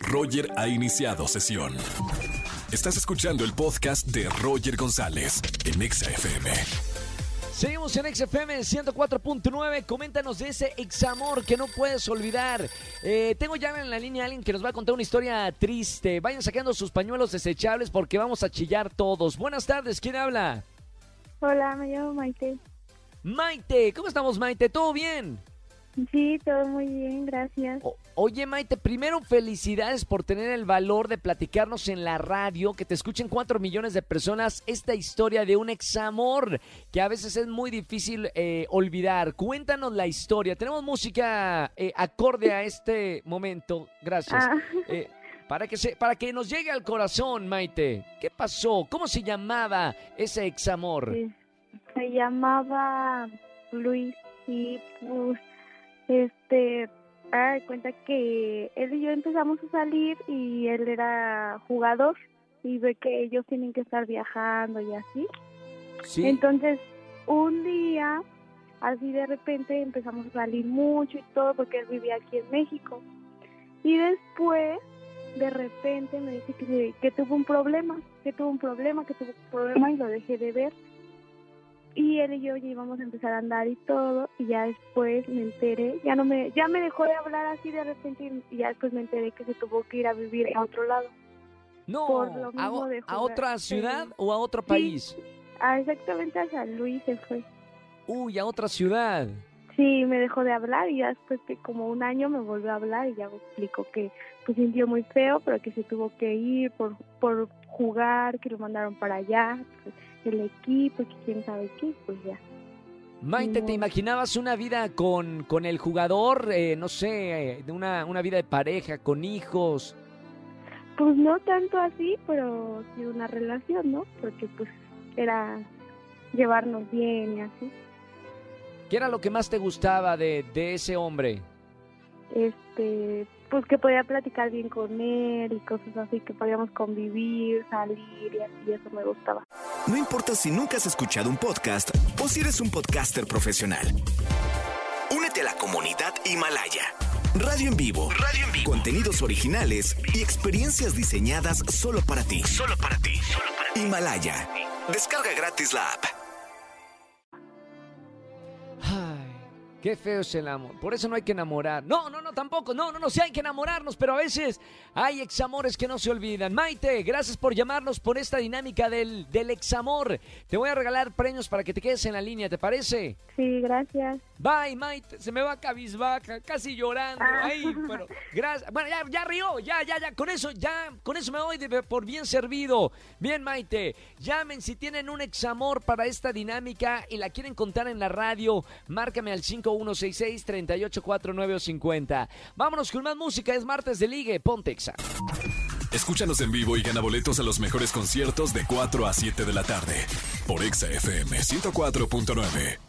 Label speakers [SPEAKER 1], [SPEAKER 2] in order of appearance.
[SPEAKER 1] Roger ha iniciado sesión. Estás escuchando el podcast de Roger González en Exa FM.
[SPEAKER 2] Seguimos en XFM 104.9. Coméntanos de ese examor que no puedes olvidar. Eh, tengo ya en la línea a alguien que nos va a contar una historia triste. Vayan sacando sus pañuelos desechables porque vamos a chillar todos. Buenas tardes, ¿quién habla?
[SPEAKER 3] Hola, me llamo Maite.
[SPEAKER 2] Maite, ¿cómo estamos, Maite? ¿Todo bien?
[SPEAKER 3] Sí, todo muy bien, gracias.
[SPEAKER 2] O- oye, Maite, primero felicidades por tener el valor de platicarnos en la radio, que te escuchen cuatro millones de personas esta historia de un examor que a veces es muy difícil eh, olvidar. Cuéntanos la historia. Tenemos música eh, acorde a este momento. Gracias.
[SPEAKER 3] Ah,
[SPEAKER 2] Eh, para que se, para que nos llegue al corazón, Maite. ¿Qué pasó? ¿Cómo se llamaba ese examor?
[SPEAKER 3] sí. Se llamaba Luis y pues, este, haga de cuenta que él y yo empezamos a salir y él era jugador y ve que ellos tienen que estar viajando y así.
[SPEAKER 2] Sí.
[SPEAKER 3] Entonces, un día, así de repente empezamos a salir mucho y todo porque él vivía aquí en México. Y después, de repente me dice que tuvo un problema, que tuvo un problema, que tuvo un problema y lo dejé de ver. Y él y yo ya íbamos a empezar a andar y todo, y ya después me enteré, ya no me, ya me dejó de hablar así de repente y ya después me enteré que se tuvo que ir a vivir a otro lado.
[SPEAKER 2] no,
[SPEAKER 3] por lo
[SPEAKER 2] a,
[SPEAKER 3] mismo de
[SPEAKER 2] a otra ciudad
[SPEAKER 3] Sí.
[SPEAKER 2] o a otro país?
[SPEAKER 3] Ah, exactamente a San Luis se fue.
[SPEAKER 2] Uy, a otra ciudad.
[SPEAKER 3] Sí, me dejó de hablar y ya después de como un año me volvió a hablar y ya me explicó que pues sintió muy feo, pero que se tuvo que ir por, por jugar, que lo mandaron para allá, el equipo, que quién sabe qué, pues ya.
[SPEAKER 2] Maite, ¿te imaginabas una vida con, con el jugador? eh, no sé, de una, una vida de pareja, con hijos.
[SPEAKER 3] Pues no tanto así, pero sí una relación, ¿no? Porque pues era llevarnos bien y así.
[SPEAKER 2] ¿Qué era lo que más te gustaba de, de ese hombre?
[SPEAKER 3] Este, pues que podía platicar bien con él y cosas así, que podíamos convivir, salir y así, eso me gustaba.
[SPEAKER 1] No importa si nunca has escuchado un podcast o si eres un podcaster profesional. Únete a la comunidad Himalaya. Radio en vivo. Radio en vivo. Contenidos originales y experiencias diseñadas solo para ti. Solo para ti. Himalaya. Descarga gratis la app.
[SPEAKER 2] Qué feo es el amor. Por eso no hay que enamorar. No, no, no, tampoco. No, no, no, sí hay que enamorarnos, pero a veces hay examores que no se olvidan. Maite, gracias por llamarnos por esta dinámica del, del examor. Te voy a regalar premios para que te quedes en la línea, ¿te parece?
[SPEAKER 3] Sí, gracias.
[SPEAKER 2] Bye, Maite. Se me va cabizbaja, casi llorando.
[SPEAKER 3] Ah.
[SPEAKER 2] Ay, pero gracias. Bueno, ya, ya rió, ya, ya, ya. Con eso, ya, con eso me voy de- por bien servido. Bien, Maite. Llamen si tienen un examor para esta dinámica y la quieren contar en la radio. Márcame al 5166-384950. Vámonos con más música. Es martes de ligue. Pontexa.
[SPEAKER 1] Escúchanos en vivo y gana boletos a los mejores conciertos de 4 a 7 de la tarde por Exa FM 104.9.